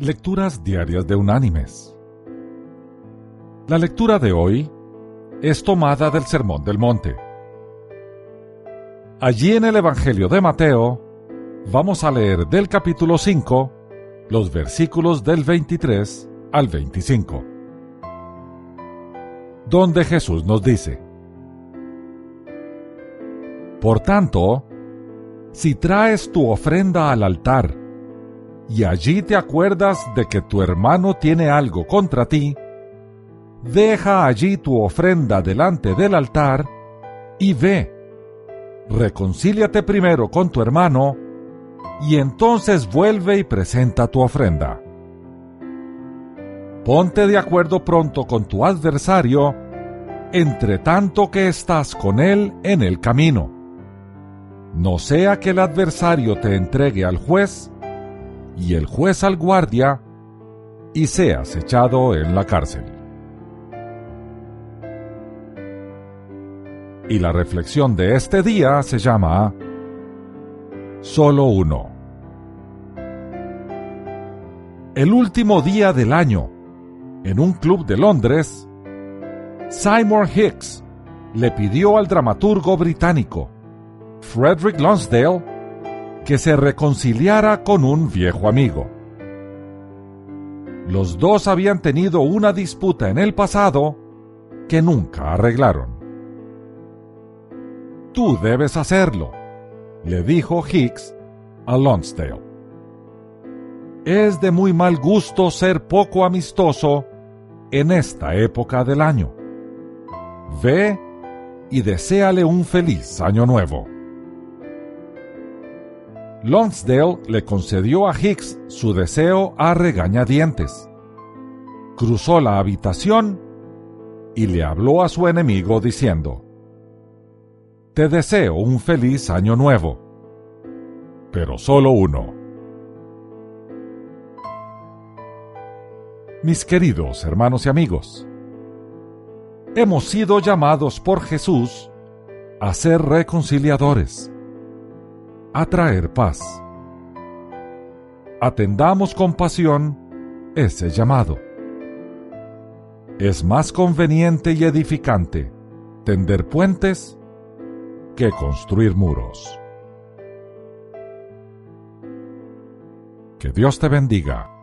Lecturas Diarias de Unánimes. La lectura de hoy es tomada del Sermón del Monte. Allí en el Evangelio de Mateo vamos a leer del capítulo 5 los versículos del 23 al 25, donde Jesús nos dice, Por tanto, si traes tu ofrenda al altar, y allí te acuerdas de que tu hermano tiene algo contra ti, deja allí tu ofrenda delante del altar y ve. Reconcíliate primero con tu hermano y entonces vuelve y presenta tu ofrenda. Ponte de acuerdo pronto con tu adversario, entre tanto que estás con él en el camino. No sea que el adversario te entregue al juez y el juez al guardia, y seas echado en la cárcel. Y la reflexión de este día se llama Solo uno. El último día del año, en un club de Londres, Simon Hicks le pidió al dramaturgo británico Frederick Lonsdale que se reconciliara con un viejo amigo. Los dos habían tenido una disputa en el pasado que nunca arreglaron. Tú debes hacerlo, le dijo Hicks a Lonsdale. Es de muy mal gusto ser poco amistoso en esta época del año. Ve y deséale un feliz año nuevo. Lonsdale le concedió a Hicks su deseo a regañadientes. Cruzó la habitación y le habló a su enemigo diciendo, Te deseo un feliz año nuevo, pero solo uno. Mis queridos hermanos y amigos, hemos sido llamados por Jesús a ser reconciliadores a traer paz. Atendamos con pasión ese llamado. Es más conveniente y edificante tender puentes que construir muros. Que Dios te bendiga.